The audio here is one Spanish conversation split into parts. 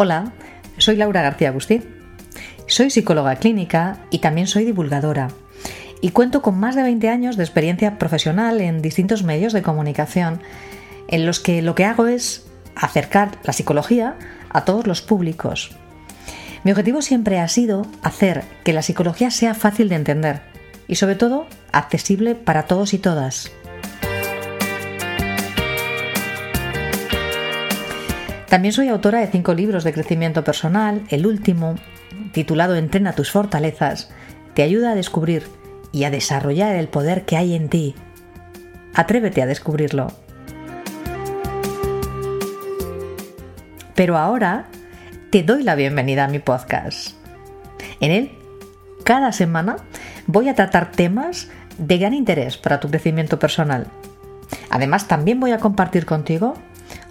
Hola, soy Laura García Agustín. Soy psicóloga clínica y también soy divulgadora. Y cuento con más de 20 años de experiencia profesional en distintos medios de comunicación, en los que lo que hago es acercar la psicología a todos los públicos. Mi objetivo siempre ha sido hacer que la psicología sea fácil de entender y sobre todo accesible para todos y todas. También soy autora de cinco libros de crecimiento personal. El último, titulado Entrena tus fortalezas, te ayuda a descubrir y a desarrollar el poder que hay en ti. Atrévete a descubrirlo. Pero ahora te doy la bienvenida a mi podcast. En él, cada semana, voy a tratar temas de gran interés para tu crecimiento personal. Además, también voy a compartir contigo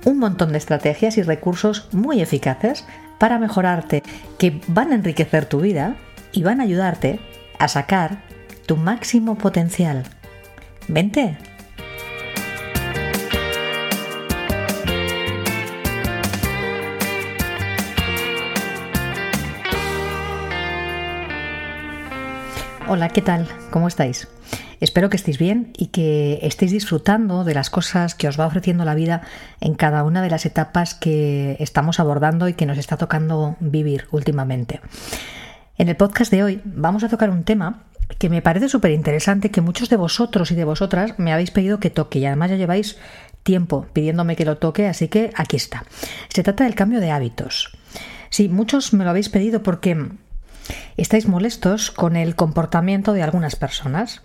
un montón de estrategias y recursos muy eficaces para mejorarte, que van a enriquecer tu vida y van a ayudarte a sacar tu máximo potencial. Vente. Hola, ¿qué tal? ¿Cómo estáis? Espero que estéis bien y que estéis disfrutando de las cosas que os va ofreciendo la vida en cada una de las etapas que estamos abordando y que nos está tocando vivir últimamente. En el podcast de hoy vamos a tocar un tema que me parece súper interesante, que muchos de vosotros y de vosotras me habéis pedido que toque y además ya lleváis tiempo pidiéndome que lo toque, así que aquí está. Se trata del cambio de hábitos. Sí, muchos me lo habéis pedido porque estáis molestos con el comportamiento de algunas personas.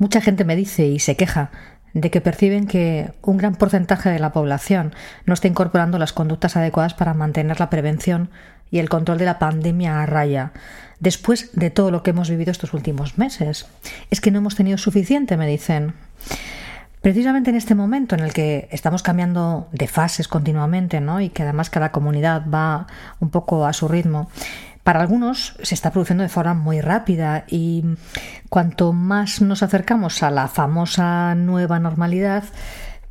Mucha gente me dice y se queja de que perciben que un gran porcentaje de la población no está incorporando las conductas adecuadas para mantener la prevención y el control de la pandemia a raya, después de todo lo que hemos vivido estos últimos meses. Es que no hemos tenido suficiente, me dicen. Precisamente en este momento en el que estamos cambiando de fases continuamente, ¿no? Y que además cada comunidad va un poco a su ritmo, para algunos se está produciendo de forma muy rápida y cuanto más nos acercamos a la famosa nueva normalidad,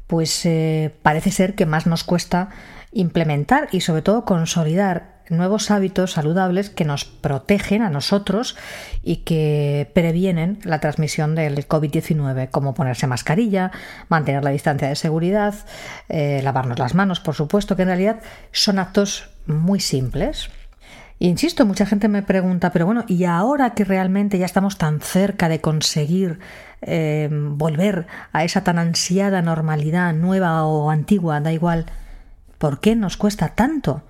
pues eh, parece ser que más nos cuesta implementar y sobre todo consolidar nuevos hábitos saludables que nos protegen a nosotros y que previenen la transmisión del COVID-19, como ponerse mascarilla, mantener la distancia de seguridad, eh, lavarnos las manos, por supuesto, que en realidad son actos muy simples, insisto, mucha gente me pregunta, pero bueno, ¿y ahora que realmente ya estamos tan cerca de conseguir eh, volver a esa tan ansiada normalidad, nueva o antigua, da igual, ¿por qué nos cuesta tanto?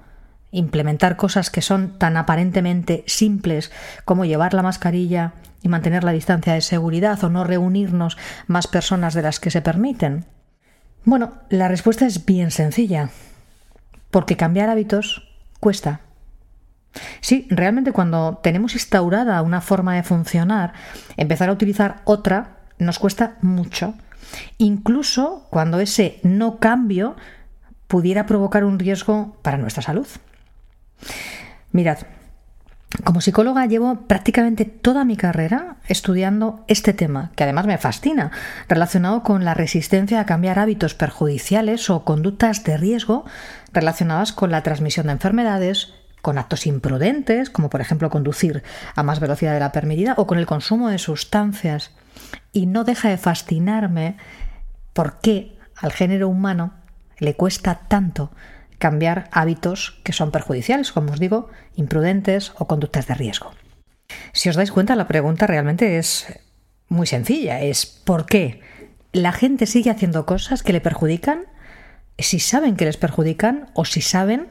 implementar cosas que son tan aparentemente simples como llevar la mascarilla y mantener la distancia de seguridad o no reunirnos más personas de las que se permiten? Bueno, la respuesta es bien sencilla, porque cambiar hábitos cuesta. Sí, realmente cuando tenemos instaurada una forma de funcionar, empezar a utilizar otra nos cuesta mucho. Incluso cuando ese no cambio pudiera provocar un riesgo para nuestra salud. Mirad, como psicóloga llevo prácticamente toda mi carrera estudiando este tema, que además me fascina, relacionado con la resistencia a cambiar hábitos perjudiciales o conductas de riesgo relacionadas con la transmisión de enfermedades, con actos imprudentes, como por ejemplo conducir a más velocidad de la permitida, o con el consumo de sustancias. Y no deja de fascinarme por qué al género humano le cuesta tanto cambiar hábitos que son perjudiciales, como os digo, imprudentes o conductas de riesgo. Si os dais cuenta, la pregunta realmente es muy sencilla, es ¿por qué la gente sigue haciendo cosas que le perjudican? Si saben que les perjudican o si saben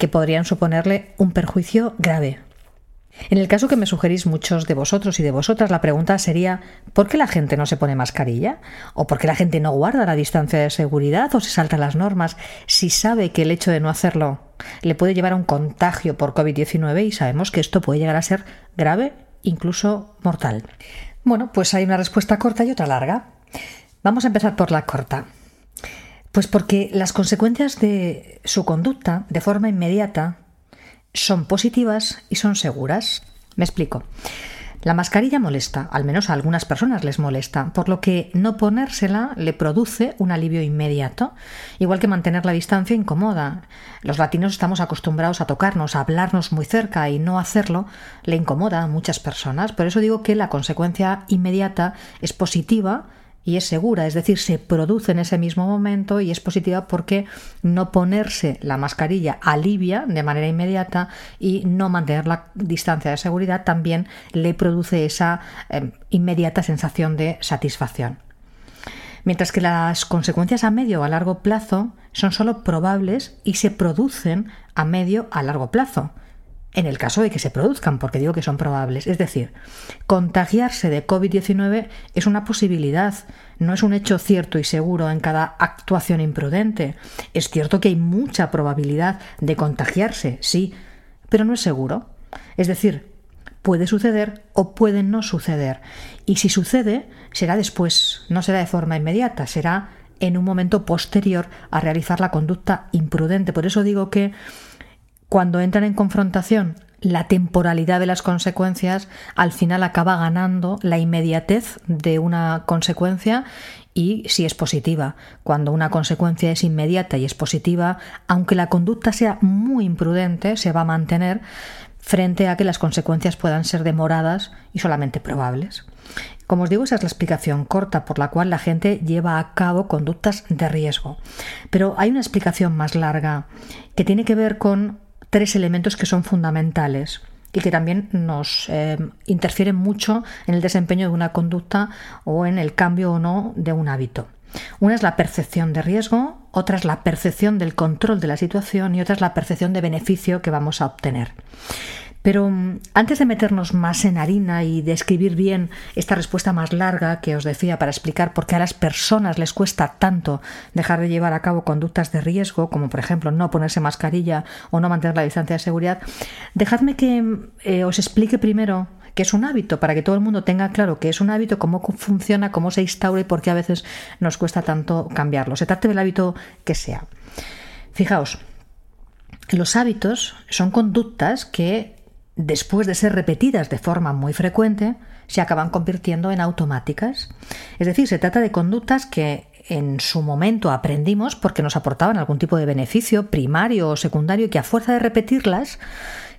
que podrían suponerle un perjuicio grave. En el caso que me sugerís muchos de vosotros y de vosotras, la pregunta sería ¿por qué la gente no se pone mascarilla? ¿O por qué la gente no guarda la distancia de seguridad o se salta las normas si sabe que el hecho de no hacerlo le puede llevar a un contagio por COVID-19 y sabemos que esto puede llegar a ser grave, incluso mortal? Bueno, pues hay una respuesta corta y otra larga. Vamos a empezar por la corta. Pues porque las consecuencias de su conducta de forma inmediata son positivas y son seguras. Me explico. La mascarilla molesta, al menos a algunas personas les molesta, por lo que no ponérsela le produce un alivio inmediato, igual que mantener la distancia incomoda. Los latinos estamos acostumbrados a tocarnos, a hablarnos muy cerca y no hacerlo le incomoda a muchas personas. Por eso digo que la consecuencia inmediata es positiva y es segura, es decir, se produce en ese mismo momento y es positiva porque no ponerse la mascarilla alivia de manera inmediata y no mantener la distancia de seguridad también le produce esa em, inmediata sensación de satisfacción. Mientras que las consecuencias a medio o a largo plazo son solo probables y se producen a medio a largo plazo en el caso de que se produzcan, porque digo que son probables. Es decir, contagiarse de COVID-19 es una posibilidad, no es un hecho cierto y seguro en cada actuación imprudente. Es cierto que hay mucha probabilidad de contagiarse, sí, pero no es seguro. Es decir, puede suceder o puede no suceder. Y si sucede, será después, no será de forma inmediata, será en un momento posterior a realizar la conducta imprudente. Por eso digo que cuando entran en confrontación la temporalidad de las consecuencias, al final acaba ganando la inmediatez de una consecuencia y si es positiva. Cuando una consecuencia es inmediata y es positiva, aunque la conducta sea muy imprudente, se va a mantener frente a que las consecuencias puedan ser demoradas y solamente probables. Como os digo, esa es la explicación corta por la cual la gente lleva a cabo conductas de riesgo. Pero hay una explicación más larga que tiene que ver con tres elementos que son fundamentales y que también nos eh, interfieren mucho en el desempeño de una conducta o en el cambio o no de un hábito. Una es la percepción de riesgo, otra es la percepción del control de la situación y otra es la percepción de beneficio que vamos a obtener. Pero mm, antes de meternos más en harina y de escribir bien esta respuesta más larga que os decía para explicar por qué a las personas les cuesta tanto dejar de llevar a cabo conductas de riesgo, como por ejemplo no ponerse mascarilla o no mantener la distancia de seguridad, dejadme que mm, eh, os explique primero qué es un hábito, para que todo el mundo tenga claro qué es un hábito, cómo funciona, cómo se instaura y por qué a veces nos cuesta tanto cambiarlo. Se trate del hábito que sea. Fijaos, los hábitos son conductas que después de ser repetidas de forma muy frecuente, se acaban convirtiendo en automáticas. Es decir, se trata de conductas que en su momento aprendimos porque nos aportaban algún tipo de beneficio primario o secundario y que a fuerza de repetirlas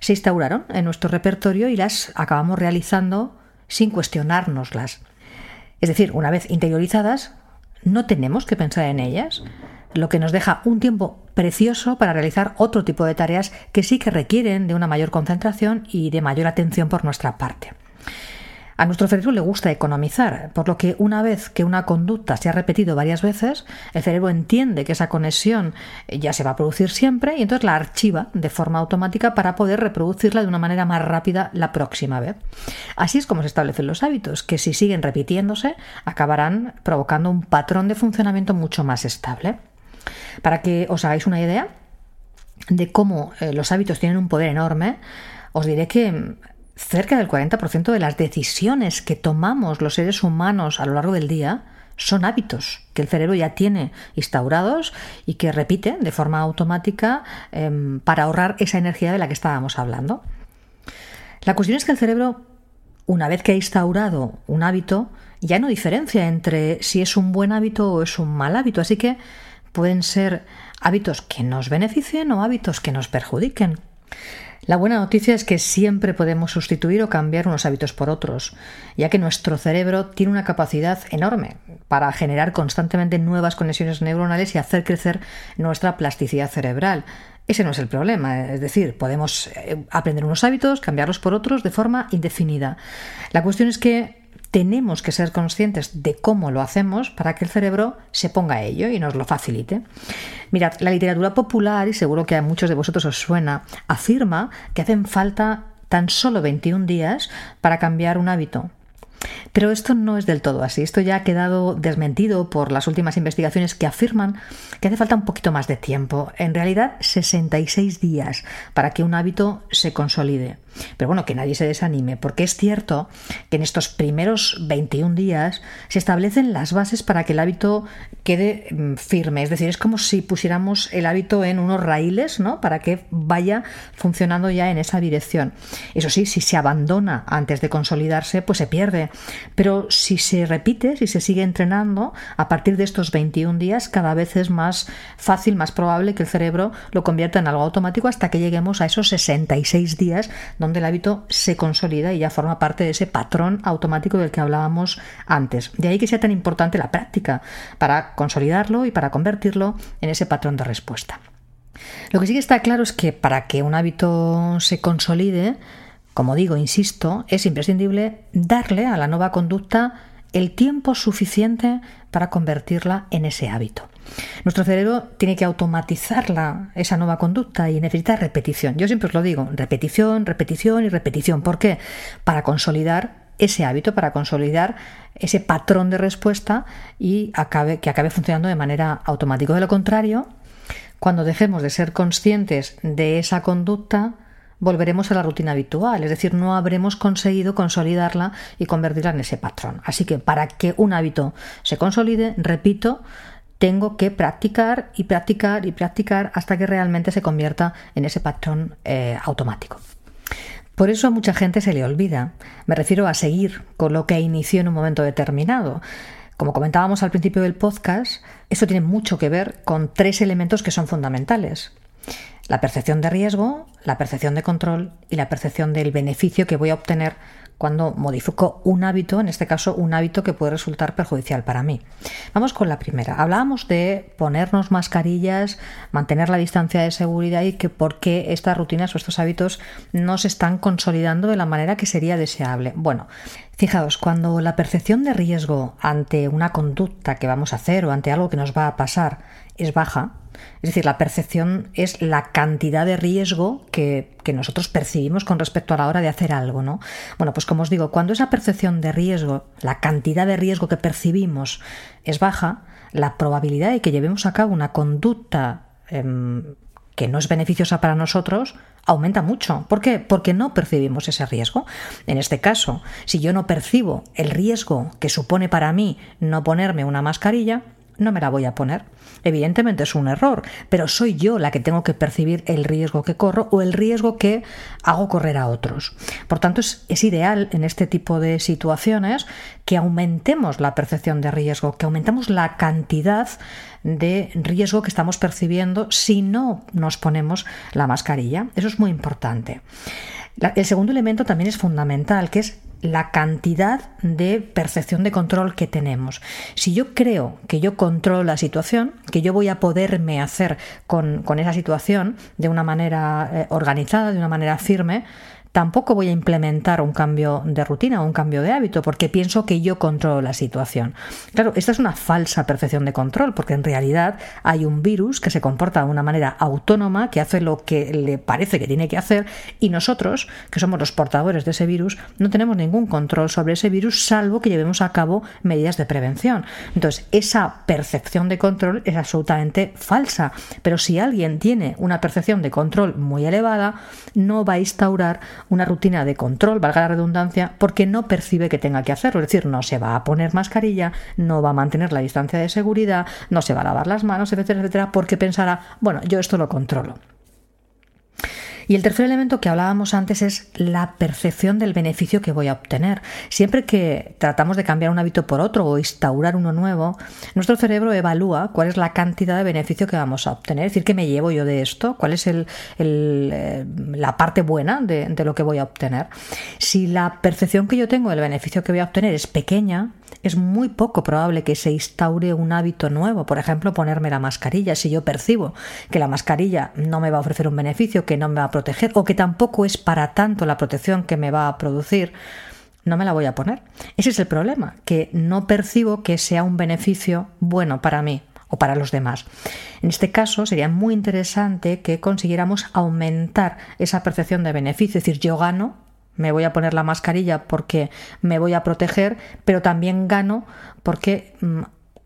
se instauraron en nuestro repertorio y las acabamos realizando sin cuestionárnoslas. Es decir, una vez interiorizadas, no tenemos que pensar en ellas, lo que nos deja un tiempo precioso para realizar otro tipo de tareas que sí que requieren de una mayor concentración y de mayor atención por nuestra parte. A nuestro cerebro le gusta economizar, por lo que una vez que una conducta se ha repetido varias veces, el cerebro entiende que esa conexión ya se va a producir siempre y entonces la archiva de forma automática para poder reproducirla de una manera más rápida la próxima vez. Así es como se establecen los hábitos, que si siguen repitiéndose acabarán provocando un patrón de funcionamiento mucho más estable. Para que os hagáis una idea de cómo eh, los hábitos tienen un poder enorme, os diré que mm, cerca del 40% de las decisiones que tomamos los seres humanos a lo largo del día son hábitos que el cerebro ya tiene instaurados y que repite de forma automática em, para ahorrar esa energía de la que estábamos hablando. La cuestión es que el cerebro, una vez que ha instaurado un hábito, ya no diferencia entre si es un buen hábito o es un mal hábito, así que pueden ser hábitos que nos beneficien o hábitos que nos perjudiquen. La buena noticia es que siempre podemos sustituir o cambiar unos hábitos por otros, ya que nuestro cerebro tiene una capacidad enorme para generar constantemente nuevas conexiones neuronales y hacer crecer nuestra plasticidad cerebral. Ese no es el problema, es decir, podemos eh, aprender unos hábitos, cambiarlos por otros de forma indefinida. La cuestión es que tenemos que ser conscientes de cómo lo hacemos para que el cerebro se ponga a ello y nos lo facilite. Mirad, la literatura popular, y seguro que a muchos de vosotros os suena, afirma que hacen falta tan solo 21 días para cambiar un hábito. Pero esto no es del todo así. Esto ya ha quedado desmentido por las últimas investigaciones que afirman que hace falta un poquito más de tiempo. En realidad, 66 días para que un hábito se consolide. Pero bueno, que nadie se desanime, porque es cierto que en estos primeros 21 días se establecen las bases para que el hábito quede mm, firme. Es decir, es como si pusiéramos el hábito en unos raíles, ¿no? Para que vaya funcionando ya en esa dirección. Eso sí, si se abandona antes de consolidarse, pues se pierde. Pero si se repite, si se sigue entrenando, a partir de estos 21 días cada vez es más fácil, más probable que el cerebro lo convierta en algo automático hasta que lleguemos a esos 66 días donde el hábito se consolida y ya forma parte de ese patrón automático del que hablábamos antes. De ahí que sea tan importante la práctica para consolidarlo y para convertirlo en ese patrón de respuesta. Lo que sí que está claro es que para que un hábito se consolide, como digo, insisto, es imprescindible darle a la nueva conducta el tiempo suficiente para convertirla en ese hábito. Nuestro cerebro tiene que automatizarla, esa nueva conducta, y necesita repetición. Yo siempre os lo digo, repetición, repetición y repetición. ¿Por qué? Para consolidar ese hábito, para consolidar ese patrón de respuesta y que acabe funcionando de manera automática. De lo contrario, cuando dejemos de ser conscientes de esa conducta, volveremos a la rutina habitual, es decir, no habremos conseguido consolidarla y convertirla en ese patrón. Así que para que un hábito se consolide, repito, tengo que practicar y practicar y practicar hasta que realmente se convierta en ese patrón eh, automático. Por eso a mucha gente se le olvida. Me refiero a seguir con lo que inició en un momento determinado. Como comentábamos al principio del podcast, esto tiene mucho que ver con tres elementos que son fundamentales. La percepción de riesgo, la percepción de control y la percepción del beneficio que voy a obtener cuando modifico un hábito, en este caso un hábito que puede resultar perjudicial para mí. Vamos con la primera. Hablábamos de ponernos mascarillas, mantener la distancia de seguridad y que por qué estas rutinas o estos hábitos no se están consolidando de la manera que sería deseable. Bueno, fijaos, cuando la percepción de riesgo ante una conducta que vamos a hacer o ante algo que nos va a pasar es baja, es decir, la percepción es la cantidad de riesgo que, nosotros percibimos con respecto a la hora de hacer algo, ¿no? Bueno, pues como os digo, cuando esa percepción de riesgo, la cantidad de riesgo que percibimos es baja, la probabilidad de que llevemos a cabo una conducta em, que no es beneficiosa para nosotros aumenta mucho. ¿Por qué? Porque no percibimos ese riesgo. En este caso, si yo no percibo el riesgo que supone para mí no ponerme una mascarilla, no me la voy a poner. Evidentemente es un error, pero soy yo la que tengo que percibir el riesgo que corro o el riesgo que hago correr a otros. Por tanto, es, ideal en este tipo de situaciones que aumentemos la percepción de riesgo, que aumentemos la cantidad de riesgo que estamos percibiendo si no nos ponemos la mascarilla. Eso es muy importante. el segundo elemento también es fundamental, que es la cantidad de percepción de control que tenemos. Si yo creo que yo controlo la situación, que yo voy a poderme hacer con, esa situación de una manera eh, organizada, de una manera firme, tampoco voy a implementar un cambio de rutina o un cambio de hábito porque pienso que yo controlo la situación. Claro, esta es una falsa percepción de control porque en realidad hay un virus que se comporta de una manera autónoma, que hace lo que le parece que tiene que hacer y nosotros, que somos los portadores de ese virus, no tenemos ningún control sobre ese virus salvo que llevemos a cabo medidas de prevención. Entonces, esa percepción de control es absolutamente falsa, pero si alguien tiene una percepción de control muy elevada, no va a instaurar una rutina de control, valga la redundancia, porque no percibe que tenga que hacerlo. Es decir, no se va a poner mascarilla, no va a mantener la distancia de seguridad, no se va a lavar las manos, etcétera, etcétera, porque pensará, bueno, yo esto lo controlo. Y el tercer elemento que hablábamos antes es la percepción del beneficio que voy a obtener. Siempre que tratamos de cambiar un hábito por otro o instaurar uno nuevo, nuestro cerebro evalúa cuál es la cantidad de beneficio que vamos a obtener. Es decir, ¿qué me llevo yo de esto? ¿Cuál es el, eh, la parte buena de, de lo que voy a obtener? Si la percepción que yo tengo del beneficio que voy a obtener es pequeña, es muy poco probable que se instaure un hábito nuevo. Por ejemplo, ponerme la mascarilla. Si yo percibo que la mascarilla no me va a ofrecer un beneficio, que no me va a proteger o que tampoco es para tanto la protección que me va a producir, no me la voy a poner. Ese es el problema, que no percibo que sea un beneficio bueno para mí o para los demás. En este caso sería muy interesante que consiguiéramos aumentar esa percepción de beneficio, es decir, yo gano, me voy a poner la mascarilla porque me voy a proteger, pero también gano porque mm,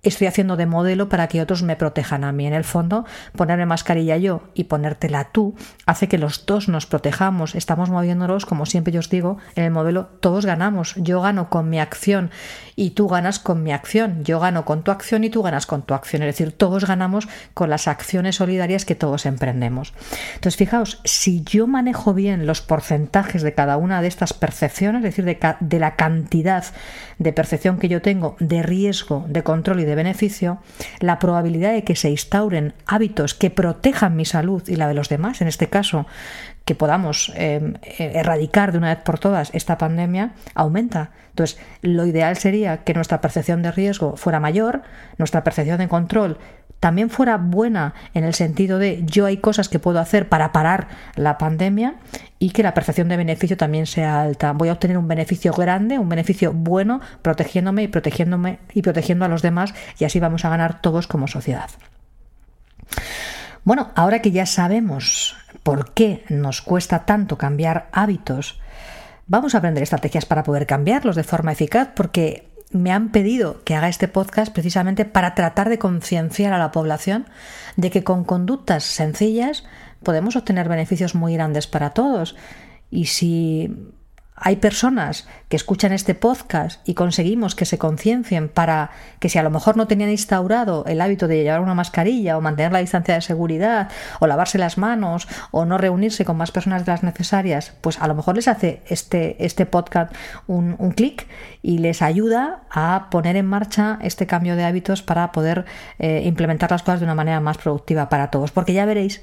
estoy haciendo de modelo para que otros me protejan a mí. En el fondo, ponerme mascarilla yo y ponértela tú hace que los dos nos protejamos. Estamos moviéndonos, como siempre yo os digo, en el modelo todos ganamos. Yo gano con mi acción y tú ganas con mi acción. Yo gano con tu acción y tú ganas con tu acción. Es decir, todos ganamos con las acciones solidarias que todos emprendemos. Entonces, fijaos, si yo manejo bien los porcentajes de cada una de estas percepciones, es decir, de, de la cantidad de percepción que yo tengo de riesgo, de control y de beneficio, la probabilidad de que se instauren hábitos que protejan mi salud y la de los demás, en este caso, que podamos em, erradicar de una vez por todas esta pandemia, aumenta. Entonces, lo ideal sería que nuestra percepción de riesgo fuera mayor, nuestra percepción de control también fuera buena en el sentido de yo hay cosas que puedo hacer para parar la pandemia y que la percepción de beneficio también sea alta. Voy a obtener un beneficio grande, un beneficio bueno, protegiéndome y protegiéndome y protegiendo a los demás y así vamos a ganar todos como sociedad. Bueno, ahora que ya sabemos por qué nos cuesta tanto cambiar hábitos, vamos a aprender estrategias para poder cambiarlos de forma eficaz porque me han pedido que haga este podcast precisamente para tratar de concienciar a la población de que con conductas sencillas podemos obtener beneficios muy grandes para todos. Y si hay personas que escuchan este podcast y conseguimos que se conciencien para que si a lo mejor no tenían instaurado el hábito de llevar una mascarilla o mantener la distancia de seguridad o lavarse las manos o no reunirse con más personas de las necesarias, pues a lo mejor les hace este, este podcast un, un clic y les ayuda a poner en marcha este cambio de hábitos para poder eh, implementar las cosas de una manera más productiva para todos. Porque ya veréis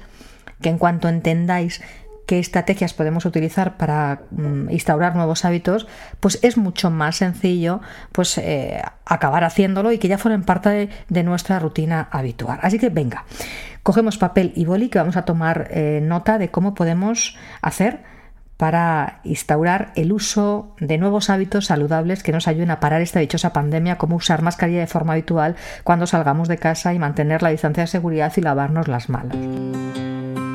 que en cuanto entendáis qué estrategias podemos utilizar para mm, instaurar nuevos hábitos, pues es mucho más sencillo pues eh, acabar haciéndolo y que ya fueran parte de, nuestra rutina habitual. Así que venga, cogemos papel y boli que vamos a tomar eh, nota de cómo podemos hacer para instaurar el uso de nuevos hábitos saludables que nos ayuden a parar esta dichosa pandemia, como usar mascarilla de forma habitual cuando salgamos de casa y mantener la distancia de seguridad y lavarnos las manos.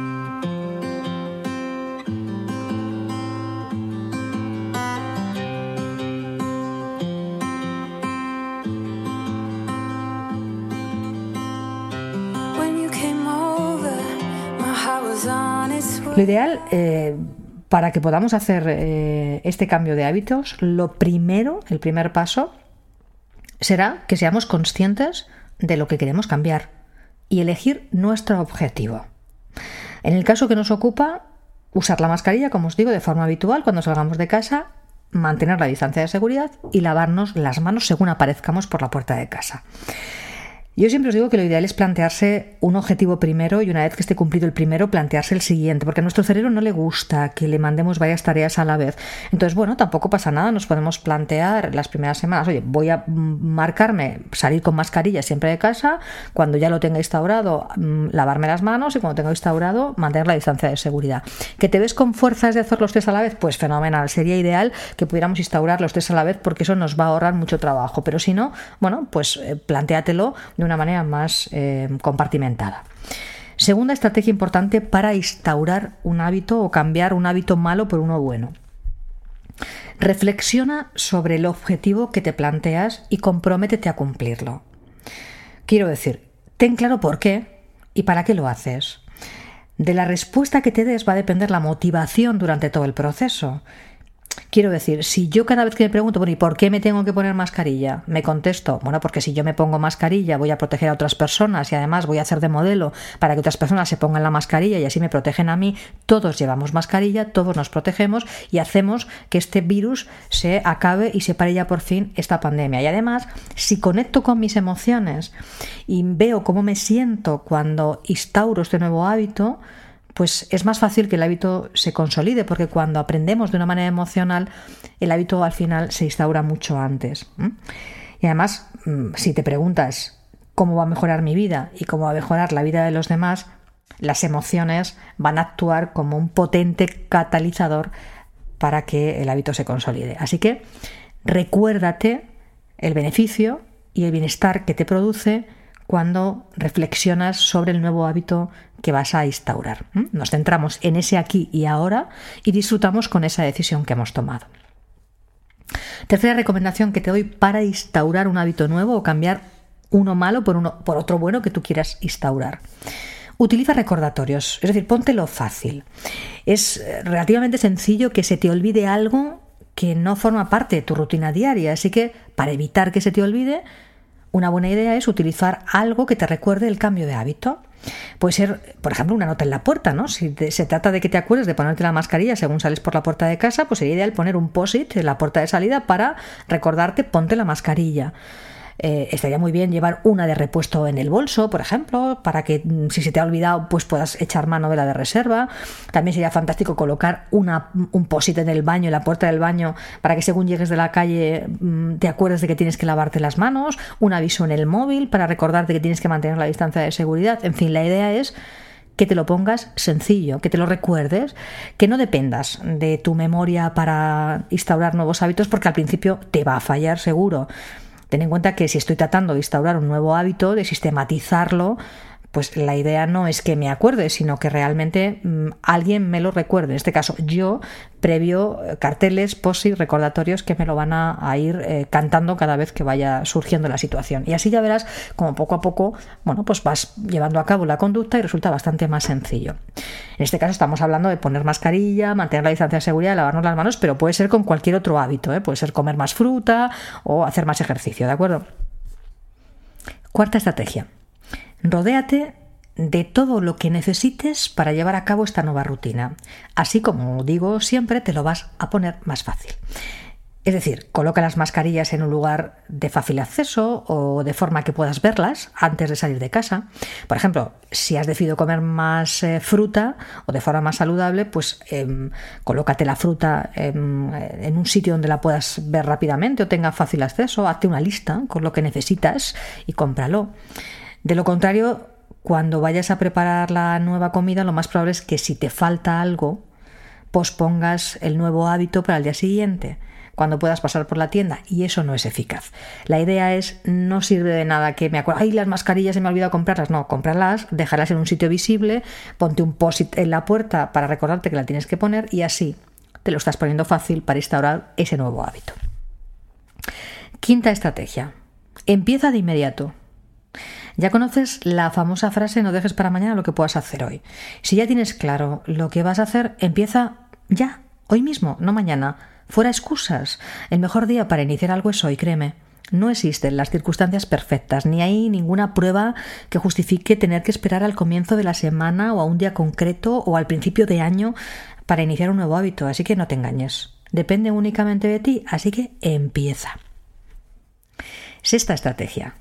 Lo ideal eh, para que podamos hacer eh, este cambio de hábitos, lo primero, el primer paso, será que seamos conscientes de lo que queremos cambiar y elegir nuestro objetivo. En el caso que nos ocupa, usar la mascarilla, como os digo, de forma habitual cuando salgamos de casa, mantener la distancia de seguridad y lavarnos las manos según aparezcamos por la puerta de casa. Yo siempre os digo que lo ideal es plantearse un objetivo primero y una vez que esté cumplido el primero, plantearse el siguiente, porque a nuestro cerebro no le gusta que le mandemos varias tareas a la vez. Entonces, bueno, tampoco pasa nada, nos podemos plantear las primeras semanas, oye, voy a marcarme salir con mascarilla siempre de casa, cuando ya lo tenga instaurado, mm, lavarme las manos y cuando tenga instaurado, mantener la distancia de seguridad. ¿Que te ves con fuerzas de hacer los tres a la vez? Pues fenomenal, sería ideal que pudiéramos instaurar los tres a la vez porque eso nos va a ahorrar mucho trabajo, pero si no, bueno, pues eh, planteatelo de una manera más eh, compartimentada. Segunda estrategia importante para instaurar un hábito o cambiar un hábito malo por uno bueno. Reflexiona sobre el objetivo que te planteas y comprométete a cumplirlo. Quiero decir, ten claro por qué y para qué lo haces. De la respuesta que te des va a depender la motivación durante todo el proceso. Quiero decir, si yo cada vez que me pregunto, bueno, ¿y por qué me tengo que poner mascarilla? Me contesto, bueno, porque si yo me pongo mascarilla voy a proteger a otras personas y además voy a hacer de modelo para que otras personas se pongan la mascarilla y así me protegen a mí. Todos llevamos mascarilla, todos nos protegemos y hacemos que este virus se acabe y se pare ya por fin esta pandemia. Y además, si conecto con mis emociones y veo cómo me siento cuando instauro este nuevo hábito, pues es más fácil que el hábito se consolide, porque cuando aprendemos de una manera emocional, el hábito al final se instaura mucho antes. Y además, mm, si te preguntas cómo va a mejorar mi vida y cómo va a mejorar la vida de los demás, las emociones van a actuar como un potente catalizador para que el hábito se consolide. Así que recuérdate el beneficio y el bienestar que te produce cuando reflexionas sobre el nuevo hábito que vas a instaurar. Nos centramos en ese aquí y ahora y disfrutamos con esa decisión que hemos tomado. Tercera recomendación que te doy para instaurar un hábito nuevo o cambiar uno malo por, uno, por otro bueno que tú quieras instaurar. Utiliza recordatorios, es decir, póntelo fácil. Es eh, relativamente sencillo que se te olvide algo que no forma parte de tu rutina diaria, así que para evitar que se te olvide, una buena idea es utilizar algo que te recuerde el cambio de hábito. Puede ser, por ejemplo, una nota en la puerta, ¿no? Si se trata de que te acuerdes de ponerte la mascarilla según sales por la puerta de casa, pues sería ideal poner un post-it en la puerta de salida para recordarte ponte la mascarilla. Eh, estaría muy bien llevar una de repuesto en el bolso, por ejemplo, para que mm, si se te ha olvidado, pues puedas echar mano de la de reserva. También sería fantástico colocar una, un posit en el baño, en la puerta del baño, para que según llegues de la calle mm, te acuerdes de que tienes que lavarte las manos. Un aviso en el móvil para recordarte que tienes que mantener la distancia de seguridad. En fin, la idea es que te lo pongas sencillo, que te lo recuerdes, que no dependas de tu memoria para instaurar nuevos hábitos, porque al principio te va a fallar seguro. Ten en cuenta que si estoy tratando de instaurar un nuevo hábito, de sistematizarlo, pues la idea no es que me acuerde, sino que realmente mm, alguien me lo recuerde. En este caso, yo, previo eh, carteles, post y recordatorios que me lo van a, ir eh, cantando cada vez que vaya surgiendo la situación. Y así ya verás como poco a poco, bueno, pues vas llevando a cabo la conducta y resulta bastante más sencillo. En este caso estamos hablando de poner mascarilla, mantener la distancia de seguridad, lavarnos las manos, pero puede ser con cualquier otro hábito, ¿eh? puede ser comer más fruta o hacer más ejercicio, ¿de acuerdo? Cuarta estrategia Rodéate de todo lo que necesites para llevar a cabo esta nueva rutina. Así como digo siempre, te lo vas a poner más fácil. Es decir, coloca las mascarillas en un lugar de fácil acceso o de forma que puedas verlas antes de salir de casa. Por ejemplo, si has decidido comer más eh, fruta o de forma más saludable, pues em, colócate la fruta en un sitio donde la puedas ver rápidamente o tenga fácil acceso. Hazte una lista con lo que necesitas y cómpralo. De lo contrario, cuando vayas a preparar la nueva comida, lo más probable es que si te falta algo, pospongas el nuevo hábito para el día siguiente, cuando puedas pasar por la tienda, y eso no es eficaz. La idea es, no sirve de nada que me acuerdo, ay, las mascarillas se me ha olvidado comprarlas, no, cómpralas, déjalas en un sitio visible, ponte un post en la puerta para recordarte que la tienes que poner y así te lo estás poniendo fácil para instaurar ese nuevo hábito. Quinta estrategia. Empieza de inmediato. Ya conoces la famosa frase no dejes para mañana lo que puedas hacer hoy. Si ya tienes claro lo que vas a hacer, empieza ya, hoy mismo, no mañana. Fuera excusas. El mejor día para iniciar algo es hoy, créeme. No existen las circunstancias perfectas, ni hay ninguna prueba que justifique tener que esperar al comienzo de la semana o a un día concreto o al principio de año para iniciar un nuevo hábito, así que no te engañes. Depende únicamente de ti, así que empieza. Sexta estrategia.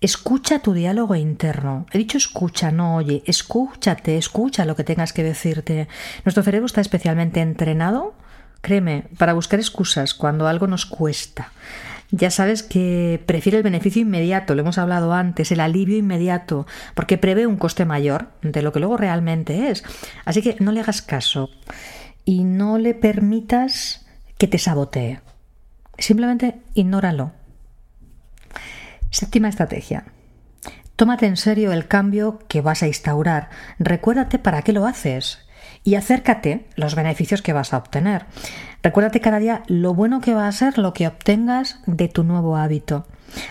Escucha tu diálogo interno. He dicho escucha, no oye. Escúchate, escucha lo que tengas que decirte. Nuestro cerebro está especialmente entrenado, créeme, para buscar excusas cuando algo nos cuesta. Ya sabes que prefiere el beneficio inmediato, lo hemos hablado antes, el alivio inmediato, porque prevé un coste mayor de lo que luego realmente es. Así que no le hagas caso y no le permitas que te sabotee. Simplemente ignóralo. Séptima estrategia. Tómate en serio el cambio que vas a instaurar. Recuérdate para qué lo haces y acércate los beneficios que vas a obtener. Recuérdate cada día lo bueno que va a ser lo que obtengas de tu nuevo hábito.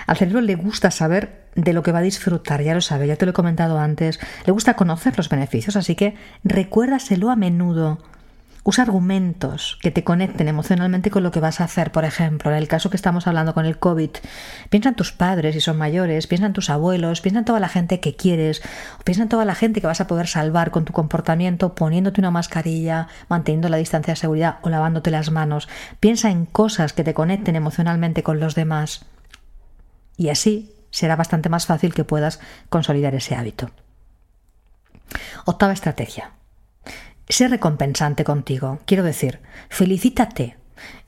Al cerebro le gusta saber de lo que va a disfrutar, ya lo sabe, ya te lo he comentado antes. Le gusta conocer los beneficios, así que recuérdaselo a menudo. Usa argumentos que te conecten emocionalmente con lo que vas a hacer. Por ejemplo, en el caso que estamos hablando con el COVID, piensa en tus padres si son mayores, piensa en tus abuelos, piensa en toda la gente que quieres, piensa en toda la gente que vas a poder salvar con tu comportamiento, poniéndote una mascarilla, manteniendo la distancia de seguridad o lavándote las manos. Piensa en cosas que te conecten emocionalmente con los demás. Y así será bastante más fácil que puedas consolidar ese hábito. Octava estrategia Sé recompensante contigo. Quiero decir, felicítate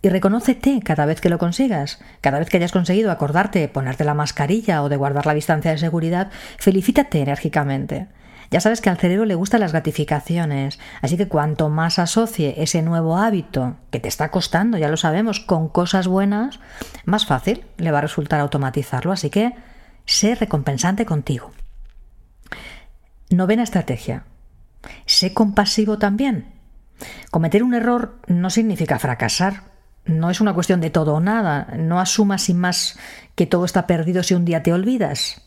y reconócete cada vez que lo consigas. Cada vez que hayas conseguido acordarte ponerte la mascarilla o de guardar la distancia de seguridad, felicítate enérgicamente. Ya sabes que al cerebro le gustan las gratificaciones, así que cuanto más asocie ese nuevo hábito que te está costando, ya lo sabemos, con cosas buenas, más fácil le va a resultar automatizarlo. Así que sé recompensante contigo. Novena estrategia. Sé compasivo también. Cometer un error no significa fracasar. No es una cuestión de todo o nada. No asumas sin más que todo está perdido si un día te olvidas.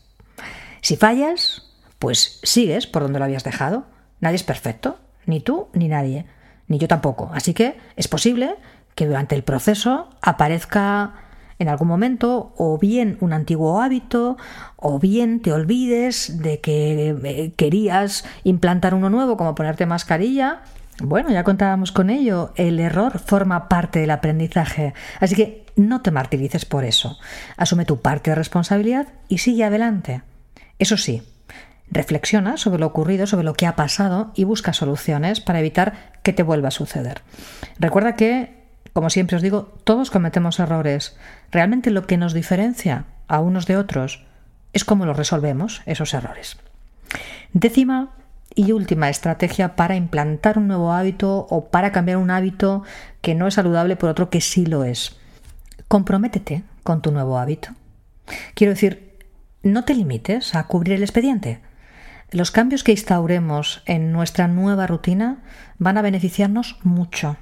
Si fallas, pues sigues por donde lo habías dejado. Nadie es perfecto, ni tú ni nadie, ni yo tampoco. Así que es posible que durante el proceso aparezca en algún momento o bien un antiguo hábito o bien te olvides de que eh, querías implantar uno nuevo como ponerte mascarilla. Bueno, ya contábamos con ello, el error forma parte del aprendizaje, así que no te martirices por eso. Asume tu parte de responsabilidad y sigue adelante. Eso sí, reflexiona sobre lo ocurrido, sobre lo que ha pasado y busca soluciones para evitar que te vuelva a suceder. Recuerda que como siempre os digo, todos cometemos errores. Realmente lo que nos diferencia a unos de otros es cómo los resolvemos, esos errores. Décima y última estrategia para implantar un nuevo hábito o para cambiar un hábito que no es saludable por otro que sí lo es. Comprométete con tu nuevo hábito. Quiero decir, no te limites a cubrir el expediente. Los cambios que instauremos en nuestra nueva rutina van a beneficiarnos mucho,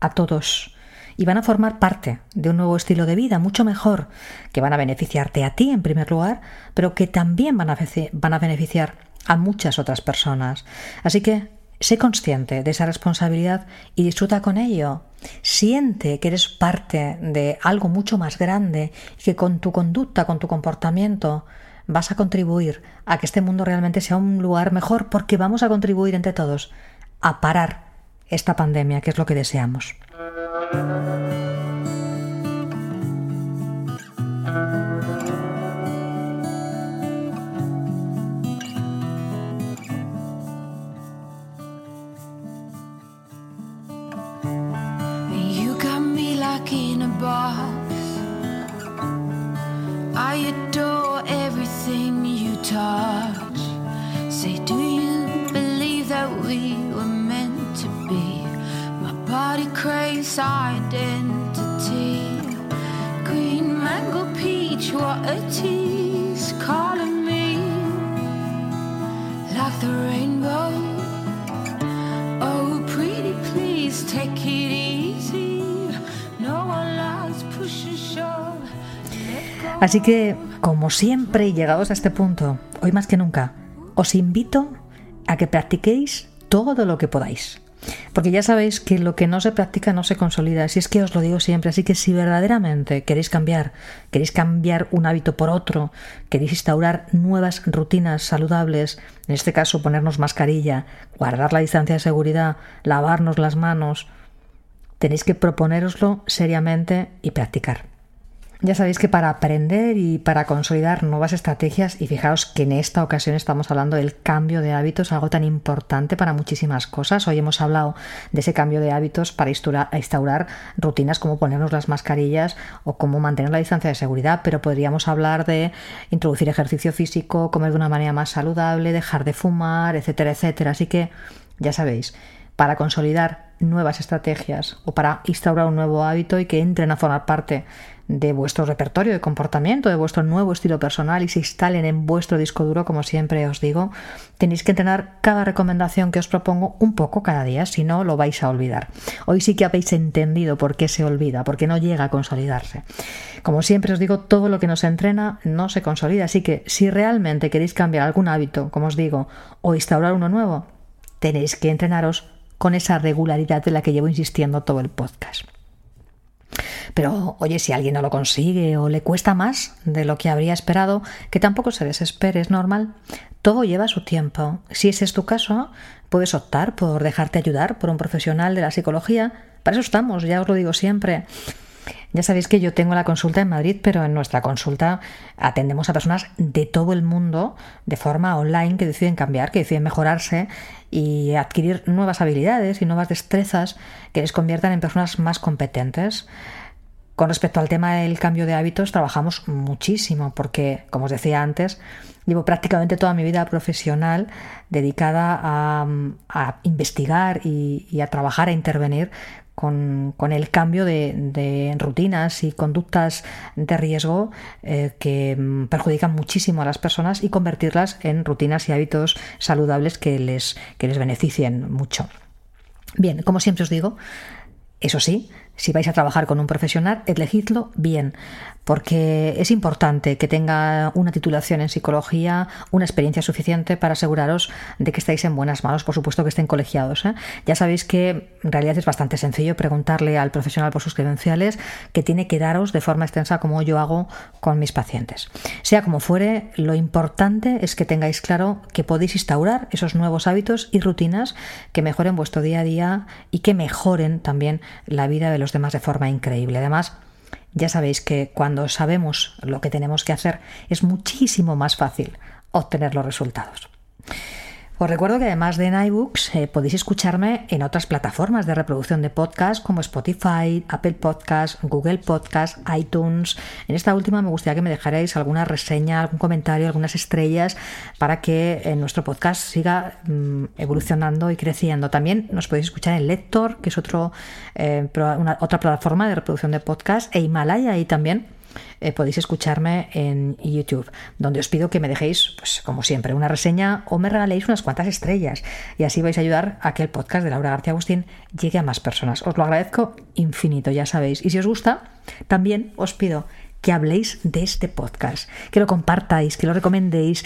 a todos y van a formar parte de un nuevo estilo de vida mucho mejor, que van a beneficiarte a ti en primer lugar, pero que también van a, van a beneficiar a muchas otras personas. Así que sé consciente de esa responsabilidad y disfruta con ello. Siente que eres parte de algo mucho más grande y que con tu conducta, con tu comportamiento, vas a contribuir a que este mundo realmente sea un lugar mejor porque vamos a contribuir entre todos a parar esta pandemia, que es lo que deseamos. Thank you. Craves identity. Green mango peach, what a tease. Calling me like the rainbow. Oh, pretty please take it easy. No one likes push and shove. Así que, como siempre, llegados a este punto, hoy más que nunca, os invito a que practiquéis todo lo que podáis. Porque ya sabéis que lo que no se practica no se consolida, si es que os lo digo siempre, así que si verdaderamente queréis cambiar, queréis cambiar un hábito por otro, queréis instaurar nuevas rutinas saludables, en este caso ponernos mascarilla, guardar la distancia de seguridad, lavarnos las manos, tenéis que proponeroslo seriamente y practicar. Ya sabéis que para aprender y para consolidar nuevas estrategias, y fijaos que en esta ocasión estamos hablando del cambio de hábitos, algo tan importante para muchísimas cosas. Hoy hemos hablado de ese cambio de hábitos para instaurar rutinas como ponernos las mascarillas o cómo mantener la distancia de seguridad, pero podríamos hablar de introducir ejercicio físico, comer de una manera más saludable, dejar de fumar, etcétera, etcétera. Así que ya sabéis, para consolidar nuevas estrategias o para instaurar un nuevo hábito y que entren a formar parte de vuestro repertorio de comportamiento, de vuestro nuevo estilo personal y se instalen en vuestro disco duro, como siempre os digo, tenéis que entrenar cada recomendación que os propongo un poco cada día, si no lo vais a olvidar. Hoy sí que habéis entendido por qué se olvida, por qué no llega a consolidarse. Como siempre os digo, todo lo que nos entrena no se consolida, así que si realmente queréis cambiar algún hábito, como os digo, o instaurar uno nuevo, tenéis que entrenaros con esa regularidad de la que llevo insistiendo todo el podcast. Pero, oye, si alguien no lo consigue o le cuesta más de lo que habría esperado, que tampoco se desespere, es normal. Todo lleva su tiempo. Si ese es tu caso, puedes optar por dejarte ayudar por un profesional de la psicología. Para eso estamos, ya os lo digo siempre. Ya sabéis que yo tengo la consulta en Madrid, pero en nuestra consulta atendemos a personas de todo el mundo de forma online que deciden cambiar, que deciden mejorarse y adquirir nuevas habilidades y nuevas destrezas que les conviertan en personas más competentes. Con respecto al tema del cambio de hábitos, trabajamos muchísimo porque, como os decía antes, llevo prácticamente toda mi vida profesional dedicada a, a investigar y, y, a trabajar, a intervenir con, el cambio de, rutinas y conductas de riesgo eh, que mm, perjudican muchísimo a las personas y convertirlas en rutinas y hábitos saludables que les, que les beneficien mucho. Bien, como siempre os digo, eso sí, si vais a trabajar con un profesional, elegidlo bien, porque es importante que tenga una titulación en psicología, una experiencia suficiente para aseguraros de que estáis en buenas manos, por supuesto que estén colegiados. ¿eh? Ya sabéis que en realidad es bastante sencillo preguntarle al profesional por sus credenciales que tiene que daros de forma extensa como yo hago con mis pacientes. Sea como fuere, lo importante es que tengáis claro que podéis instaurar esos nuevos hábitos y rutinas que mejoren vuestro día a día y que mejoren también la vida de los demás de forma increíble. Además, ya sabéis que cuando sabemos lo que tenemos que hacer es muchísimo más fácil obtener los resultados. Os recuerdo que además de en iBooks eh, podéis escucharme en otras plataformas de reproducción de podcast como Spotify, Apple Podcast, Google Podcast, iTunes. En esta última me gustaría que me dejarais alguna reseña, algún comentario, algunas estrellas para que en nuestro podcast siga mm, evolucionando y creciendo. También nos podéis escuchar en Lector, que es otro, eh, otra plataforma de reproducción de podcast, e Himalaya y también eh, podéis escucharme en YouTube, donde os pido que me dejéis, pues como siempre, una reseña o me regaléis unas cuantas estrellas. Y así vais a ayudar a que el podcast de Laura García Agustín llegue a más personas. Os lo agradezco infinito, ya sabéis. Y si os gusta, también os pido que habléis de este podcast, que lo compartáis, que lo recomendéis,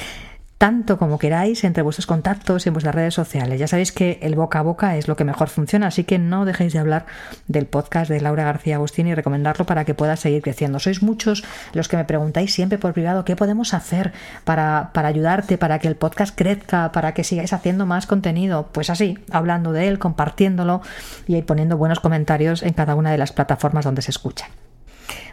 tanto como queráis entre vuestros contactos y en vuestras redes sociales. Ya sabéis que el boca a boca es lo que mejor funciona, así que no dejéis de hablar del podcast de Laura García Agustín y recomendarlo para que pueda seguir creciendo. Sois muchos los que me preguntáis siempre por privado qué podemos hacer para, para ayudarte, para que el podcast crezca, para que sigáis haciendo más contenido. Pues así, hablando de él, compartiéndolo y poniendo buenos comentarios en cada una de las plataformas donde se escucha.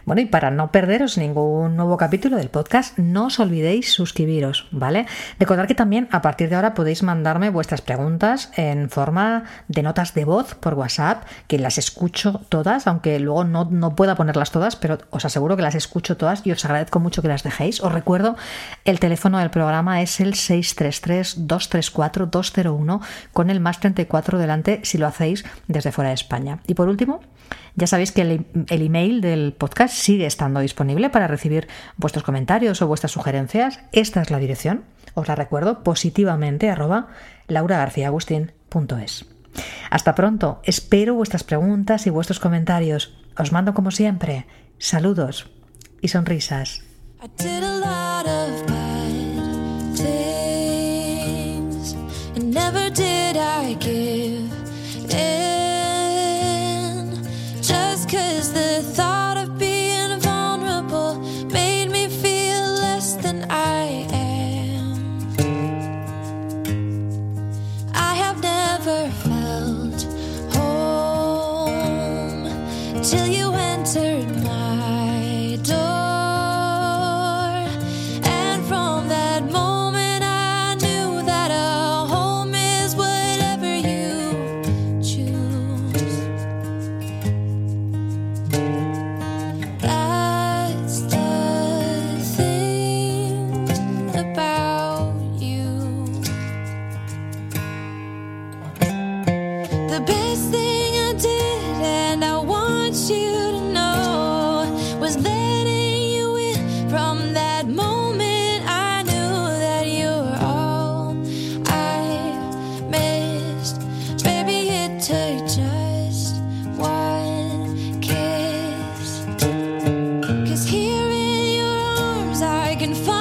Bueno, y para no perderos ningún nuevo capítulo del podcast, no os olvidéis suscribiros, ¿vale? Recordad que también a partir de ahora podéis mandarme vuestras preguntas en forma de notas de voz por WhatsApp, que las escucho todas, aunque luego no, no pueda ponerlas todas, pero os aseguro que las escucho todas y os agradezco mucho que las dejéis. Os recuerdo, el teléfono del programa es el 633-234-201 con el más 34 delante si lo hacéis desde fuera de España. Y por último, ya sabéis que el, email del podcast sigue estando disponible para recibir vuestros comentarios o vuestras sugerencias. Esta es la dirección, os la recuerdo, positivamente arroba lauragarciaagustin.es. Hasta pronto, espero vuestras preguntas y vuestros comentarios. Os mando como siempre saludos y sonrisas. can find